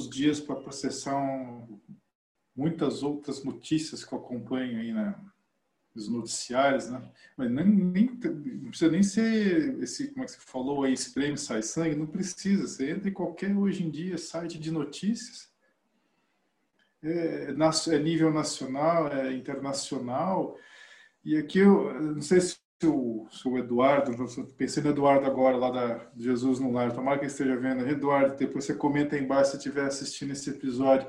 alguns dias para processar muitas outras notícias que eu acompanho aí na, nos noticiários, né? Mas nem, nem, não precisa nem ser esse, como é que você falou aí, espreme, sai sangue, não precisa. Você entra em qualquer, hoje em dia, site de notícias, é, é nível nacional, é internacional, e aqui eu não sei se o, se o Eduardo, pensei no Eduardo agora, lá da Jesus no Lar, tomara que ele esteja vendo. Eduardo, depois você comenta aí embaixo se estiver assistindo esse episódio.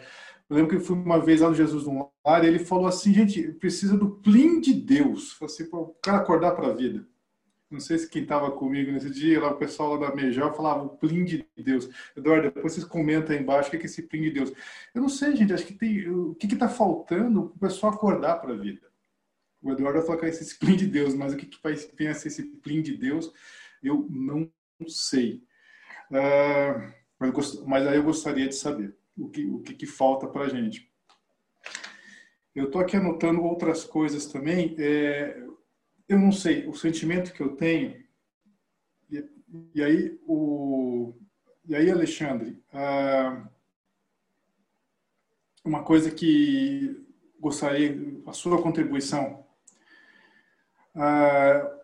Eu lembro que eu fui uma vez lá no Jesus no Lar e ele falou assim, gente, precisa do plim de Deus. Assim, para o cara acordar para a vida. Não sei se quem estava comigo nesse dia, lá o pessoal lá da Mejor falava o plim de Deus. Eduardo, depois vocês comentam aí embaixo o que é esse plim de Deus. Eu não sei, gente, acho que tem. O que está faltando para o pessoal acordar para a vida? O Eduardo vai falar que é esse plim de Deus, mas o que, que vai ser esse plim de Deus, eu não sei. Uh, mas, mas, aí eu gostaria de saber o que, o que, que falta para a gente. Eu estou aqui anotando outras coisas também. É, eu não sei, o sentimento que eu tenho. E, e aí, o, e aí Alexandre, uh, uma coisa que gostaria, a sua contribuição ah,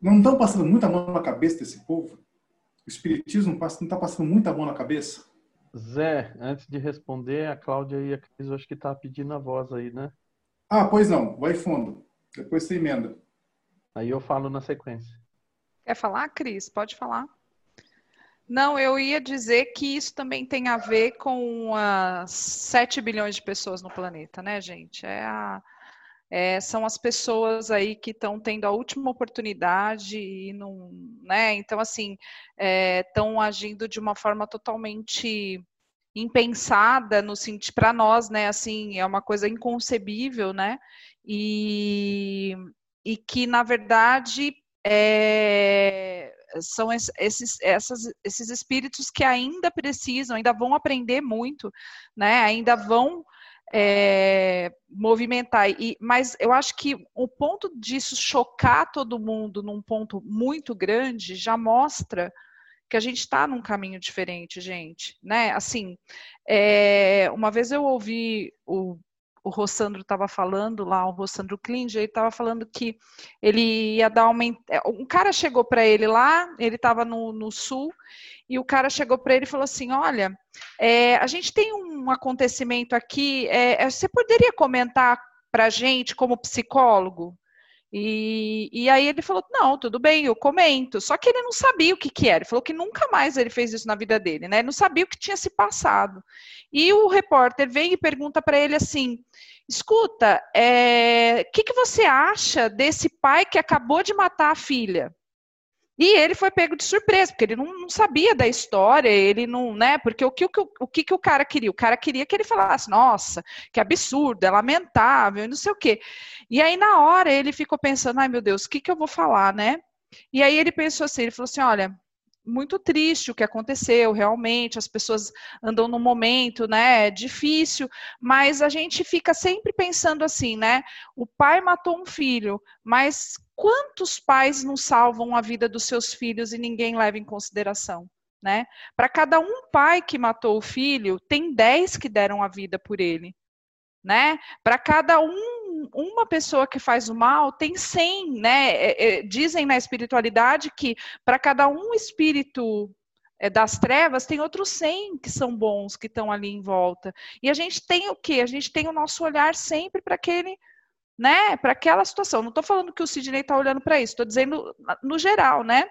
não estão passando muita mão na cabeça desse povo? O Espiritismo não está passando muita mão na cabeça? Zé, antes de responder, a Cláudia e a Cris, acho que está pedindo a voz aí, né? Ah, pois não, vai fundo. Depois você emenda. Aí eu falo na sequência. Quer falar, Cris? Pode falar. Não, eu ia dizer que isso também tem a ver com as 7 bilhões de pessoas no planeta, né, gente? É a, é, são as pessoas aí que estão tendo a última oportunidade e não, né? Então, assim, estão é, agindo de uma forma totalmente impensada no sentido para nós, né? Assim, é uma coisa inconcebível, né? E, e que na verdade é, são esses, essas, esses espíritos que ainda precisam, ainda vão aprender muito, né? Ainda vão é, movimentar. E, mas eu acho que o ponto disso chocar todo mundo num ponto muito grande já mostra que a gente está num caminho diferente, gente, né? Assim, é, uma vez eu ouvi o o Rossandro estava falando lá, o Rossandro Klinger, ele estava falando que ele ia dar uma. É, um cara chegou para ele lá, ele estava no, no, sul, e o cara chegou para ele e falou assim: Olha, é, a gente tem um acontecimento aqui, é, é você poderia comentar para a gente como psicólogo? E, e, aí ele falou: não, tudo bem, eu comento. Só que ele não sabia o que, que era. Ele falou que nunca mais ele fez isso na vida dele, né? Ele não sabia o que tinha se passado. E o repórter vem e pergunta para ele assim: escuta, o é, que, que você acha desse pai que acabou de matar a filha? E ele foi pego de surpresa, porque ele não, não, sabia da história, ele não, né? Porque o que, o, o que, que o cara queria? O cara queria que ele falasse, nossa, que absurdo, é lamentável, não sei o quê. E aí, na hora, ele ficou pensando, ai meu Deus, o que, que eu vou falar, né? E aí ele pensou assim, ele falou assim, olha, muito triste o que aconteceu, realmente, as pessoas andam num momento, né, difícil, mas a gente fica sempre pensando assim, né, o pai matou um filho, mas quantos pais não salvam a vida dos seus filhos e ninguém leva em consideração? Né? Para cada um pai que matou o filho, tem dez que deram a vida por ele. Né? Para cada um, uma pessoa que faz o mal, tem cem. Né? É, é, dizem na espiritualidade que para cada um espírito é, das trevas, tem outros cem que são bons, que estão ali em volta. E a gente tem o quê? A gente tem o nosso olhar sempre para aquele né, para aquela situação. Não estou falando que o Sidney está olhando para isso, estou dizendo no geral, né,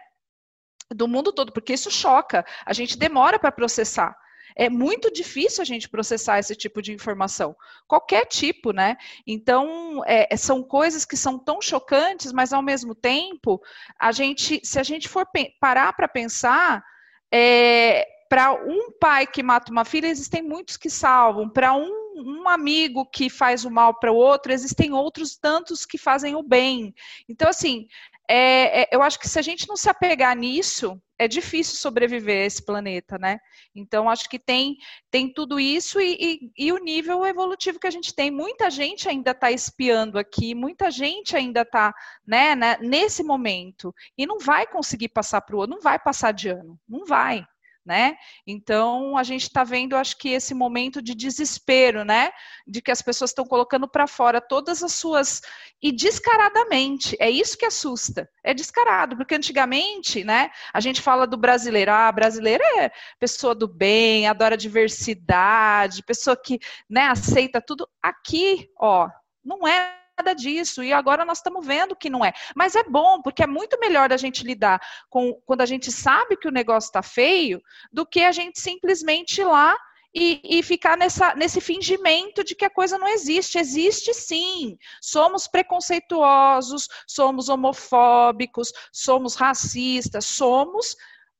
do mundo todo, porque isso choca. A gente demora para processar. É muito difícil a gente processar esse tipo de informação, qualquer tipo, né? Então, é, é são coisas que são tão chocantes, mas ao mesmo tempo, a gente, se a gente for parar para pensar, é, para um pai que mata uma filha, existem muitos que salvam. Para um um amigo que faz o mal para o outro, existem outros tantos que fazem o bem. Então, assim, é, é, eu acho que se a gente não se apegar nisso, é difícil sobreviver a esse planeta, né? Então, acho que tem, tem tudo isso e, e, e o nível evolutivo que a gente tem. Muita gente ainda está espiando aqui, muita gente ainda está né, né, nesse momento e não vai conseguir passar para o outro, não vai passar de ano, não vai né? Então a gente está vendo, acho que esse momento de desespero, né? De que as pessoas estão colocando para fora todas as suas e descaradamente. É isso que assusta. É descarado, porque antigamente, né? A gente fala do brasileiro, ah, brasileiro é pessoa do bem, adora diversidade, pessoa que, né? Aceita tudo. Aqui, ó, não é nada disso. E agora nós estamos vendo que não é. Mas é bom, porque é muito melhor a gente lidar com quando a gente sabe que o negócio está feio, do que a gente simplesmente ir lá e, e, ficar nessa, nesse fingimento de que a coisa não existe. Existe sim. Somos preconceituosos, somos homofóbicos, somos racistas, somos.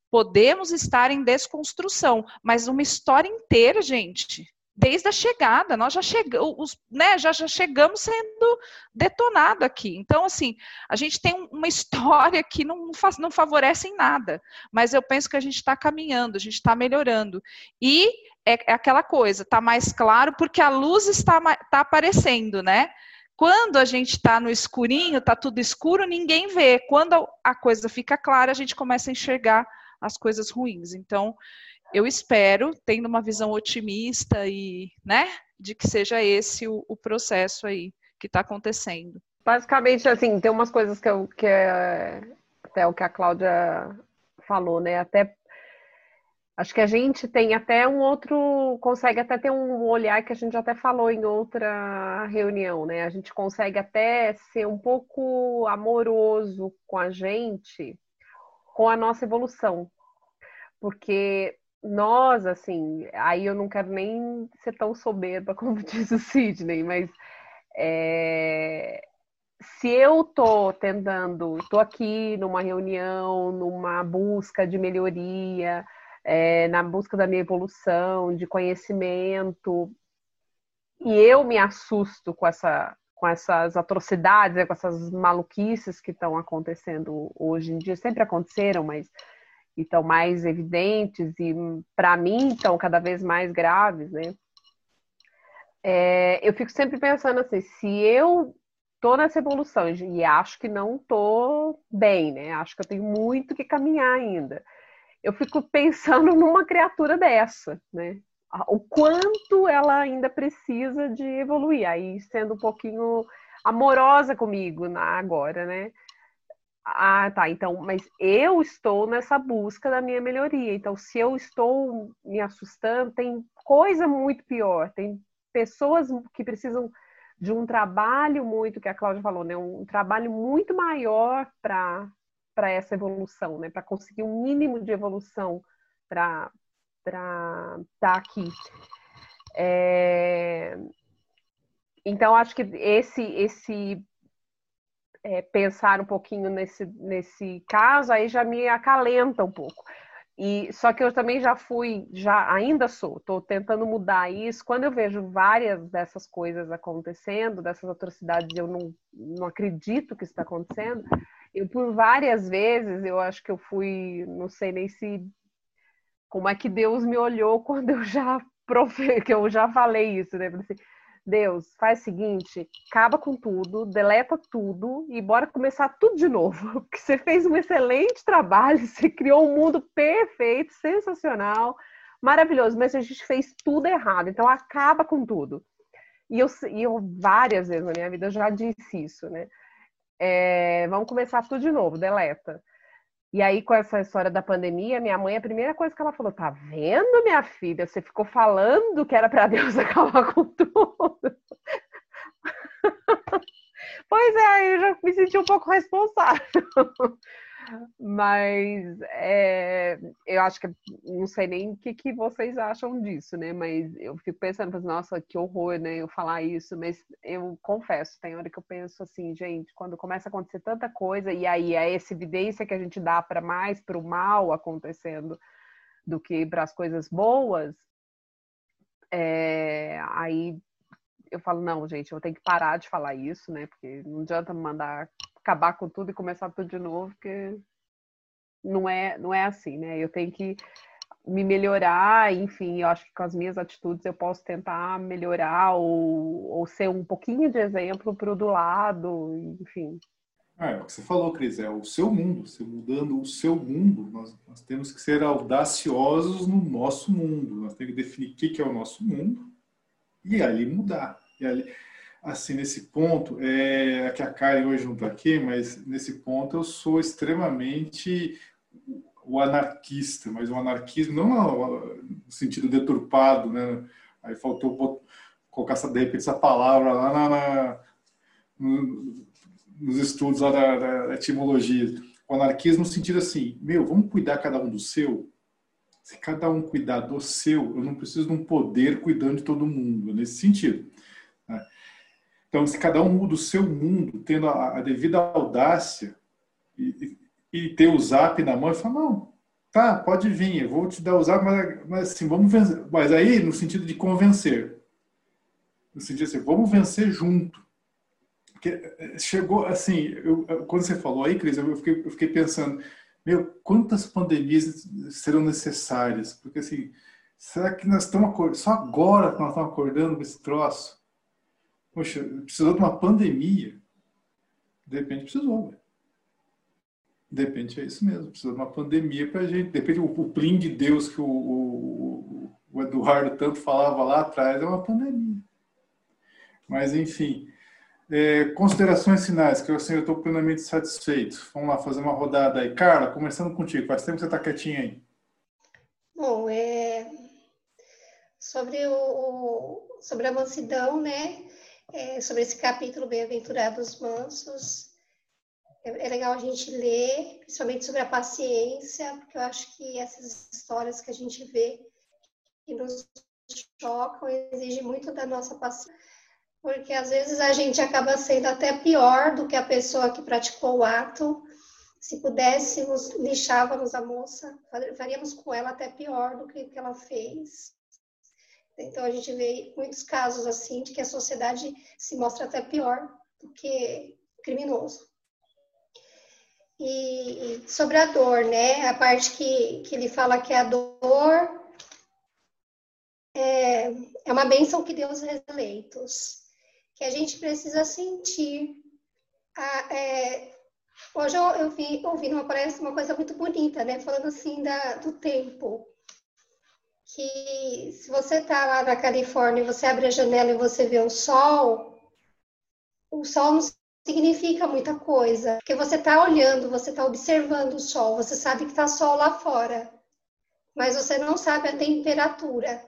Podemos estar em desconstrução, mas uma história inteira, gente, desde a chegada, nós já chegamos, né, já, já chegamos sendo detonado aqui. Então, assim, a gente tem uma história que não, faz, não favorece em nada, mas eu penso que a gente está caminhando, a gente está melhorando. E é, é, aquela coisa, está mais claro porque a luz está, está aparecendo, né? Quando a gente está no escurinho, está tudo escuro, ninguém vê. Quando a coisa fica clara, a gente começa a enxergar as coisas ruins. Então, eu espero, tendo uma visão otimista e, né, de que seja esse o, o processo aí que está acontecendo. Basicamente, assim, tem umas coisas que, eu, que é, até o que a Cláudia falou, né? Até acho que a gente tem até um outro, consegue até ter um olhar que a gente até falou em outra reunião, né? A gente consegue até ser um pouco amoroso com a gente, com a nossa evolução. Porque nós, assim, aí eu não quero nem ser tão soberba como diz o Sidney, mas é, se eu tô tentando, tô aqui numa reunião, numa busca de melhoria, é, na busca da minha evolução, de conhecimento, e eu me assusto com essa com essas atrocidades, né, com essas maluquices que estão acontecendo hoje em dia, sempre aconteceram, mas estão mais evidentes e, para mim, estão cada vez mais graves, né? É, eu fico sempre pensando assim, se eu tô nessa evolução e acho que não tô bem, né? Acho que eu tenho muito que caminhar ainda. Eu fico pensando numa criatura dessa, né? O quanto ela ainda precisa de evoluir, aí sendo um pouquinho amorosa comigo na, agora, né? Ah, tá. Então, mas eu estou nessa busca da minha melhoria. Então, se eu estou me assustando, tem coisa muito pior. Tem pessoas que precisam de um trabalho muito, que a Cláudia falou, né? Um trabalho muito maior para para essa evolução, né? Para conseguir um mínimo de evolução para para estar aqui. É... Então, acho que esse esse é, pensar um pouquinho nesse, nesse caso, aí já me acalenta um pouco. E só que eu também já fui, já ainda sou, estou tentando mudar isso. Quando eu vejo várias dessas coisas acontecendo, dessas atrocidades, eu não, não acredito que está acontecendo. Eu por várias vezes, eu acho que eu fui, não sei nem se como é que Deus me olhou quando eu já profe, que eu já falei isso, né? Assim, Deus, faz o seguinte, acaba com tudo, deleta tudo e bora começar tudo de novo. Porque você fez um excelente trabalho, você criou um mundo perfeito, sensacional, maravilhoso, mas a gente fez tudo errado, então acaba com tudo. E eu, e eu várias vezes na minha vida eu já disse isso, né? É, vamos começar tudo de novo, deleta. E aí, com essa história da pandemia, minha mãe, a primeira coisa que ela falou, tá vendo, minha filha? Você ficou falando que era para Deus acabar com tudo. pois é, eu já me senti um pouco responsável. Mas é, eu acho que não sei nem o que, que vocês acham disso, né? Mas eu fico pensando, nossa, que horror, né? Eu falar isso, mas eu confesso, tem hora que eu penso assim, gente, quando começa a acontecer tanta coisa, e aí é essa evidência que a gente dá para mais para o mal acontecendo do que para as coisas boas, é, aí eu falo, não, gente, eu tenho que parar de falar isso, né? Porque não adianta mandar acabar com tudo e começar tudo de novo, porque não é, não é assim, né? Eu tenho que me melhorar, enfim, eu acho que com as minhas atitudes eu posso tentar melhorar ou, ou ser um pouquinho de exemplo para o do lado, enfim. É, é o que você falou, Cris, é o seu mundo. Você mudando o seu mundo, nós, nós temos que ser audaciosos no nosso mundo. Nós temos que definir o que é o nosso mundo e ali mudar. E ali, assim, nesse ponto, é que a Karen hoje não está aqui, mas nesse ponto eu sou extremamente o anarquista, mas o anarquismo não no sentido deturpado, né? Aí faltou colocar essa, de repente essa palavra lá na, na no, nos estudos lá da, da, etimologia. O anarquismo no sentido assim, meu, vamos cuidar cada um do seu. Se cada um cuidar do seu, eu não preciso de um poder cuidando de todo mundo, é nesse sentido. Então, se cada um muda o seu mundo, tendo a, a devida audácia e, e, ter o zap na mão e falar, não, tá, pode vir, eu vou te dar o zap, mas, mas assim, vamos vencer. Mas aí, no sentido de convencer. No sentido assim, vamos vencer junto. Porque eh, chegou, assim, eu, quando você falou aí, Cris, eu fiquei, eu fiquei pensando, meu, quantas pandemias serão necessárias? Porque, assim, será que nós estamos acordando, só agora que nós estamos acordando com esse troço? Poxa, precisou de uma pandemia? De repente precisou, velho. De repente é isso mesmo, precisa de uma pandemia para a gente. De repente o, o plim de Deus que o, o, o Eduardo tanto falava lá atrás é uma pandemia. Mas, enfim, é, considerações finais, que assim, eu estou plenamente satisfeito. Vamos lá fazer uma rodada aí. Carla, começando contigo, faz tempo que você está quietinha aí. Bom, é... sobre, o, sobre a mansidão, né? É, sobre esse capítulo Bem-aventurados mansos, é, é legal a gente ler, principalmente sobre a paciência, porque eu acho que essas histórias que a gente vê que nos chocam exigem muito da nossa paciência porque às vezes a gente acaba sendo até pior do que a pessoa que praticou o ato. Se pudéssemos, lixávamos a moça, faríamos com ela até pior do que que ela fez. Então a gente vê muitos casos assim de que a sociedade se mostra até pior do que criminoso. E sobre a dor, né? A parte que, que ele fala que a dor é, é uma bênção que Deus eleitos que a gente precisa sentir. A, é, hoje eu, eu vi, ouvi uma parece uma coisa muito bonita, né? Falando assim da, do tempo. Que se você está lá na Califórnia, você abre a janela e você vê o sol, o sol não significa muita coisa, porque você está olhando, você está observando o sol, você sabe que está sol lá fora, mas você não sabe a temperatura.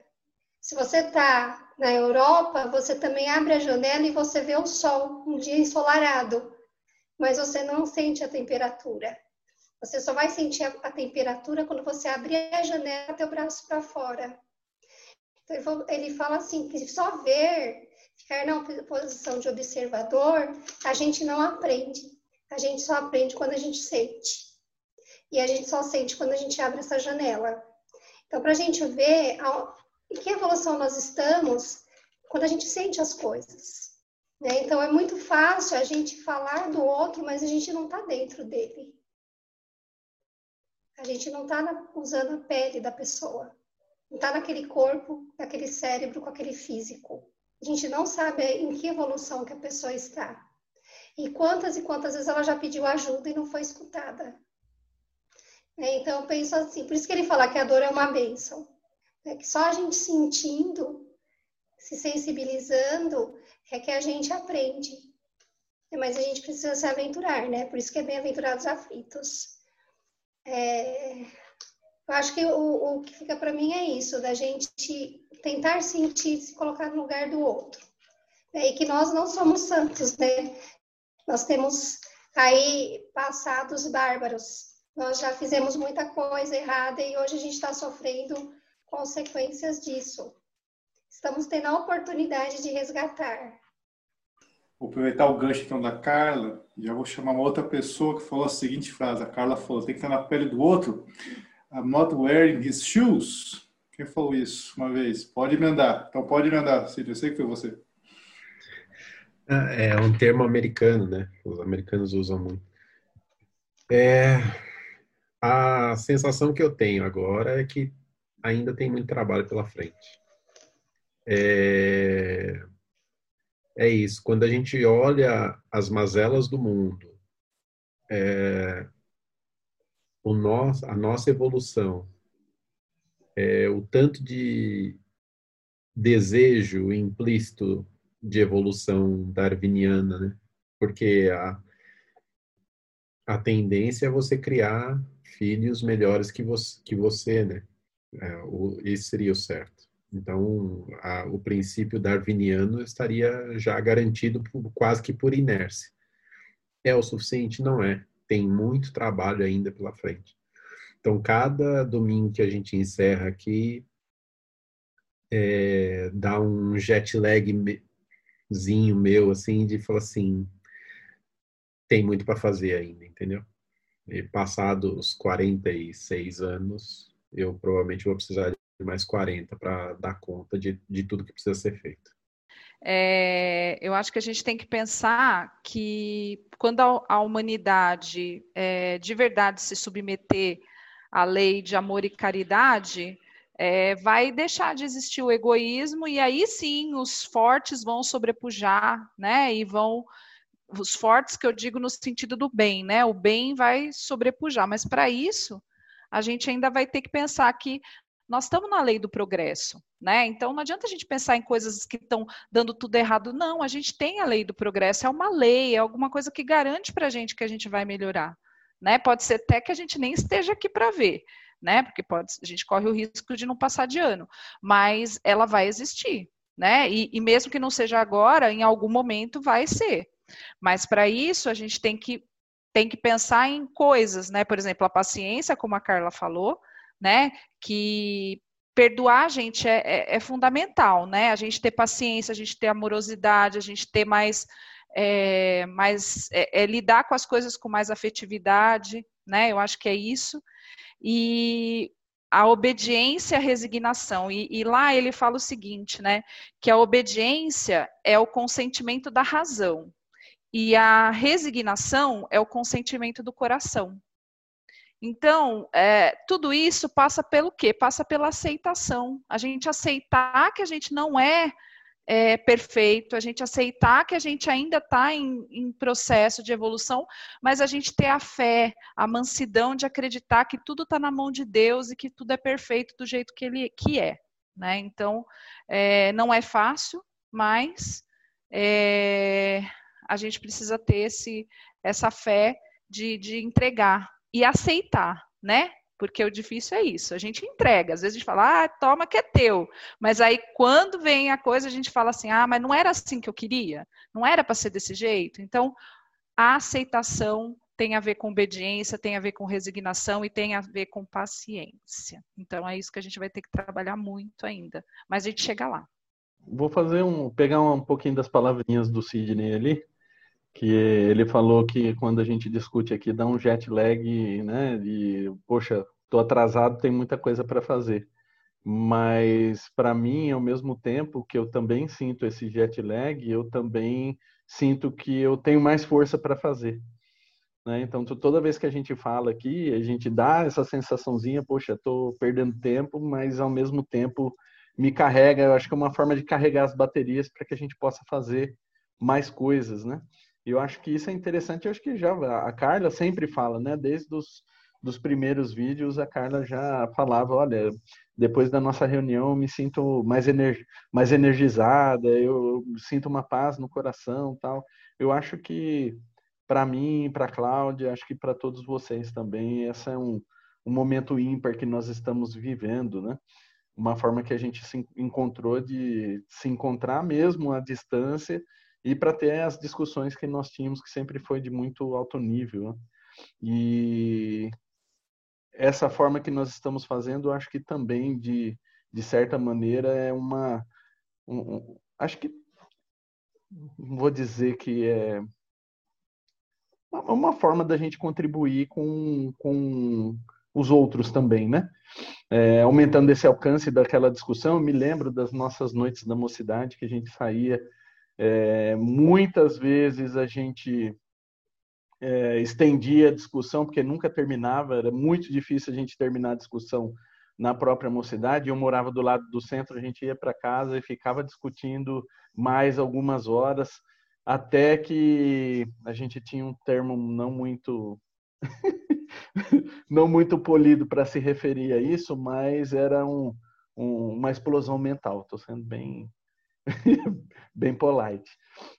Se você está na Europa, você também abre a janela e você vê o sol, um dia ensolarado, mas você não sente a temperatura. Você só vai sentir a, a temperatura quando você abrir a janela o braço para fora. Então, ele fala assim, que só ver, ficar na posição de observador, a gente não aprende. A gente só aprende quando a gente sente. E a gente só sente quando a gente abre essa janela. Então, para a gente ver em que evolução nós estamos quando a gente sente as coisas. Né? Então, é muito fácil a gente falar do outro, mas a gente não está dentro dele. A gente não está usando a pele da pessoa. Não está naquele corpo, naquele cérebro, com aquele físico. A gente não sabe em que evolução que a pessoa está. E quantas e quantas vezes ela já pediu ajuda e não foi escutada. Né? Então, eu penso assim, por isso que ele fala que a dor é uma bênção. É que só a gente sentindo, se sensibilizando, é que a gente aprende. Mas a gente precisa se aventurar, né? Por isso que é bem-aventurados aflitos. É... Eu acho que o, o que fica para mim é isso, da gente tentar sentir, se colocar no lugar do outro. É, e que nós não somos santos, né? Nós temos aí passados bárbaros. Nós já fizemos muita coisa errada e hoje a gente está sofrendo consequências disso. Estamos tendo a oportunidade de resgatar. Vou aproveitar o gancho então da Carla, já vou chamar uma outra pessoa que falou a seguinte frase. A Carla falou: tem que estar na pele do outro. I'm not wearing his shoes. Quem falou isso uma vez? Pode emendar. Então pode emendar, Cid. Eu sei que foi você. É, é um termo americano, né? Os americanos usam muito. É, a sensação que eu tenho agora é que ainda tem muito trabalho pela frente. É, é isso. Quando a gente olha as mazelas do mundo, é, o a nossa evolução, é, o tanto de desejo implícito de evolução darwiniana, né? Porque a, a tendência é você criar filhos melhores que você, que você né? É, o, esse seria o certo. Então, a, o princípio darwiniano estaria já garantido por, quase que por inércia. É o suficiente? Não é. Tem muito trabalho ainda pela frente. Então, cada domingo que a gente encerra aqui, é, dá um jet lagzinho meu, assim, de falar assim, tem muito para fazer ainda, entendeu? E passados 46 anos, eu provavelmente vou precisar mais 40 para dar conta de, de tudo que precisa ser feito. É, eu acho que a gente tem que pensar que quando a, a humanidade é, de verdade se submeter à lei de amor e caridade, é, vai deixar de existir o egoísmo e aí sim os fortes vão sobrepujar, né? E vão os fortes que eu digo no sentido do bem, né? O bem vai sobrepujar, mas para isso a gente ainda vai ter que pensar que nós estamos na lei do progresso, né? Então não adianta a gente pensar em coisas que estão dando tudo errado. Não, a gente tem a lei do progresso, é uma lei, é alguma coisa que garante para a gente que a gente vai melhorar, né? Pode ser até que a gente nem esteja aqui para ver, né? Porque pode, a gente corre o risco de não passar de ano, mas ela vai existir, né? E, e mesmo que não seja agora, em algum momento vai ser. Mas para isso a gente tem que tem que pensar em coisas, né? Por exemplo, a paciência, como a Carla falou, né? Que perdoar a gente é, é, é fundamental, né? A gente ter paciência, a gente ter amorosidade, a gente ter mais, é, mais é, é, lidar com as coisas com mais afetividade, né? Eu acho que é isso. E a obediência, a resignação. E, e, lá ele fala o seguinte, né? Que a obediência é o consentimento da razão e a resignação é o consentimento do coração. Então, é, tudo isso passa pelo quê? Passa pela aceitação. A gente aceitar que a gente não é, é perfeito, a gente aceitar que a gente ainda está em, em, processo de evolução, mas a gente ter a fé, a mansidão de acreditar que tudo está na mão de Deus e que tudo é perfeito do jeito que ele que é. Né? Então, é, não é fácil, mas é, a gente precisa ter esse, essa fé de, de entregar e aceitar, né? Porque o difícil é isso, a gente entrega, às vezes a gente fala, ah, toma que é teu, mas aí quando vem a coisa a gente fala assim, ah, mas não era assim que eu queria, não era para ser desse jeito. Então, a aceitação tem a ver com obediência, tem a ver com resignação e tem a ver com paciência. Então é isso que a gente vai ter que trabalhar muito ainda, mas a gente chega lá. Vou fazer um, pegar um pouquinho das palavrinhas do Sidney ali que ele falou que quando a gente discute aqui dá um jet lag, né? E poxa, tô atrasado, tem muita coisa para fazer. Mas para mim, ao mesmo tempo que eu também sinto esse jet lag, eu também sinto que eu tenho mais força para fazer. Né? Então, toda vez que a gente fala aqui, a gente dá essa sensaçãozinha, poxa, estou perdendo tempo, mas ao mesmo tempo me carrega. Eu acho que é uma forma de carregar as baterias para que a gente possa fazer mais coisas, né? Eu acho que isso é interessante, eu acho que já a Carla sempre fala, né? Desde os dos primeiros vídeos, a Carla já falava, olha, depois da nossa reunião eu me sinto mais, ener mais energizada, eu, sinto uma paz no coração, tal. Eu acho que para mim, para Cláudia, acho que para todos vocês também, esse é um, um momento ímpar que nós estamos vivendo, né? Uma forma que a gente se encontrou de se encontrar mesmo à distância e para ter as discussões que nós tínhamos, que sempre foi de muito alto nível. Né? E essa forma que nós estamos fazendo, acho que também, de, de certa maneira, é uma. Um, um, acho que. Vou dizer que é uma forma da gente contribuir com, com os outros também, né? É, aumentando esse alcance daquela discussão, eu me lembro das nossas noites da mocidade, que a gente saía É, muitas vezes a gente é, estendia a discussão, porque nunca terminava, era muito difícil a gente terminar a discussão na própria mocidade. Eu morava do lado do centro, a gente ia para casa e ficava discutindo mais algumas horas, até que a gente tinha um termo não muito não muito polido para se referir a isso, mas era um, um, uma explosão mental. Estou sendo bem bem polite,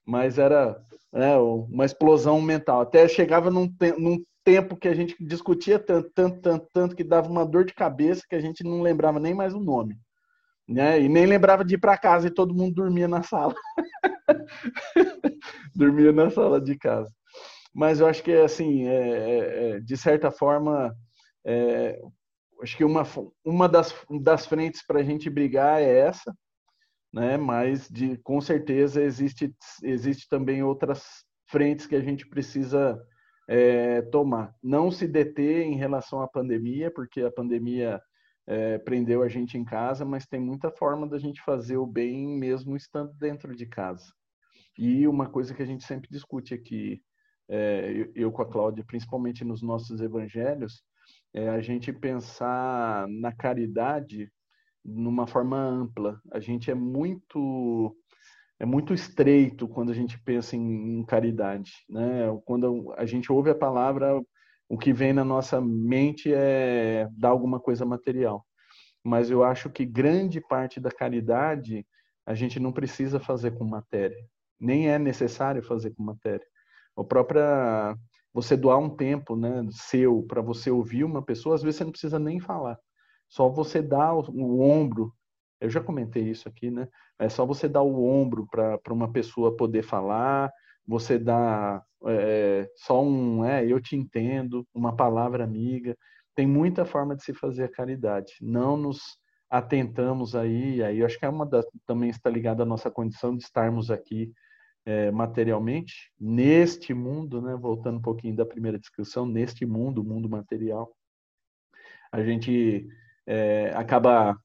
mas era é, uma explosão mental. Até chegava num, num tempo que a gente discutia tanto, tanto, tanto, tanto que dava uma dor de cabeça que a gente não lembrava nem mais o nome, né? E nem lembrava de ir para casa e todo mundo dormia na sala, dormia na sala de casa. Mas eu acho que assim, é, é, é de certa forma, é, acho que uma, uma das, das frentes para a gente brigar é essa, né? Mas de, com certeza existe, existe também outras frentes que a gente precisa é, tomar. Não se deter em relação à pandemia, porque a pandemia é, prendeu a gente em casa, mas tem muita forma da gente fazer o bem mesmo estando dentro de casa. E uma coisa que a gente sempre discute aqui, é, eu com a Cláudia, principalmente nos nossos evangelhos, é a gente pensar na caridade numa forma ampla. A gente é muito é muito estreito quando a gente pensa em, em caridade, né? Quando a gente ouve a palavra, o que vem na nossa mente é dar alguma coisa material. Mas eu acho que grande parte da caridade a gente não precisa fazer com matéria, nem é necessário fazer com matéria. A própria você doar um tempo, né, seu para você ouvir uma pessoa, às vezes você não precisa nem falar. Só você dá o, o ombro. Eu já comentei isso aqui, né? É só você dar o ombro para uma pessoa poder falar, você dá é, só um, é, eu te entendo, uma palavra amiga. Tem muita forma de se fazer a caridade. Não nos atentamos aí, aí acho que é uma das, também está ligada à nossa condição de estarmos aqui é, materialmente, neste mundo, né? Voltando um pouquinho da primeira descrição, neste mundo, mundo material. A gente é, acaba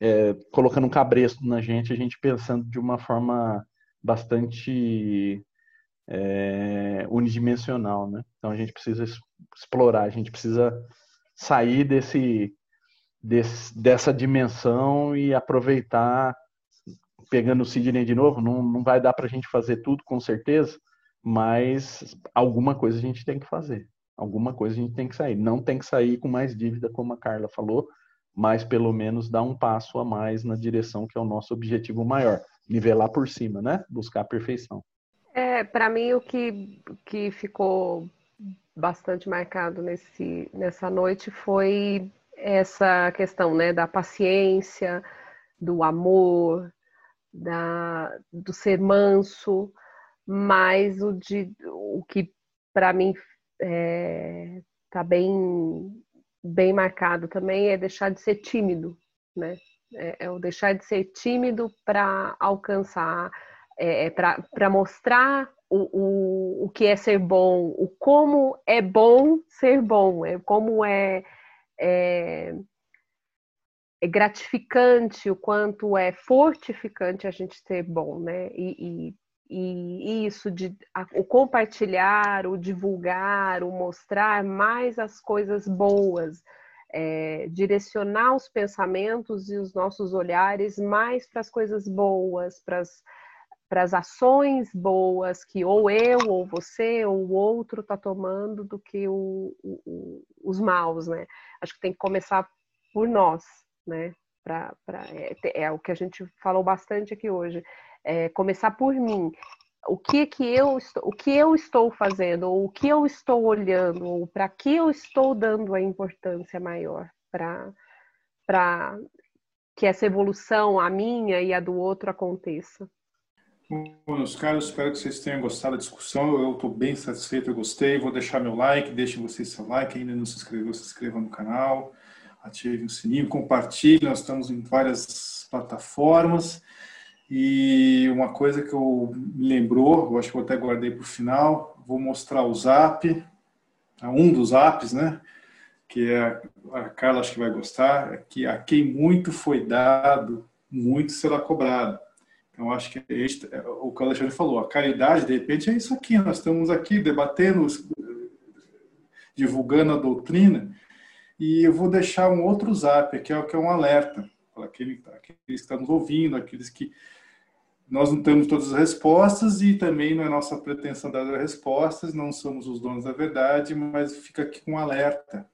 é, colocando um cabresto na gente, a gente pensando de uma forma bastante é, unidimensional, né? Então a gente precisa explorar, a gente precisa sair desse, desse dessa dimensão e aproveitar, pegando o Sidney de novo, não, não vai dar para a gente fazer tudo com certeza, mas alguma coisa a gente tem que fazer. Alguma coisa a gente tem que sair. Não tem que sair com mais dívida, como a Carla falou, mas pelo menos dar um passo a mais na direção que é o nosso objetivo maior, nivelar por cima, né? Buscar a perfeição. É, para mim o que, que ficou bastante marcado nesse, nessa noite foi essa questão, né, da paciência, do amor, da, do ser manso, mas o, de, o que para mim é, tá bem bem marcado também é deixar de ser tímido, né? É, é o deixar de ser tímido para alcançar, é, é para mostrar o, o, o que é ser bom, o como é bom ser bom, é como é, é, é gratificante, o quanto é fortificante a gente ser bom, né? E, e e isso de a, o compartilhar, o divulgar, o mostrar mais as coisas boas, é, direcionar os pensamentos e os nossos olhares mais para as coisas boas, para as ações boas que ou eu, ou você, ou o outro está tomando do que o, o, os maus, né? Acho que tem que começar por nós, né? Pra, pra, é, é o que a gente falou bastante aqui hoje é, começar por mim. O que que eu estou, o que eu estou fazendo, ou o que eu estou olhando, ou para que eu estou dando a importância maior para para que essa evolução, a minha e a do outro, aconteça. Meus caros, espero que vocês tenham gostado da discussão. Eu estou bem satisfeito, eu gostei. Vou deixar meu like, deixem vocês seu like. Ainda não se inscreveu, se inscreva no canal, ative o sininho, compartilhe. Nós estamos em várias plataformas. E uma coisa que eu me lembrou, eu acho que eu até guardei para o final, vou mostrar o Zap, um dos apps, né? Que é, a Carla acho que vai gostar, é que a quem muito foi dado, muito será cobrado. Então acho que este, é, o que o Alexandre falou, a caridade, de repente, é isso aqui. Nós estamos aqui debatendo, divulgando a doutrina, e eu vou deixar um outro zap, que é, que é um alerta para aqueles que estão nos ouvindo, aqueles que nós não temos todas as respostas e também não é nossa pretensão dar as respostas, não somos os donos da verdade, mas fica aqui com um alerta.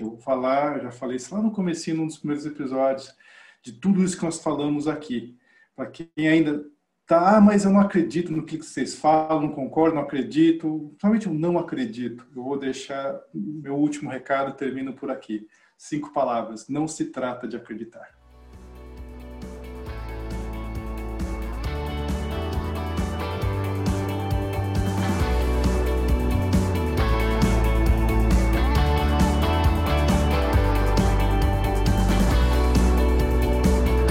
Eu vou falar, eu já falei isso lá no começo, num dos primeiros episódios, de tudo isso que nós falamos aqui. Para quem ainda tá, ah, mas eu não acredito no que vocês falam, não concordo, não acredito, principalmente eu não acredito. Eu vou deixar meu último recado, termino por aqui. Cinco palavras, não se trata de acreditar.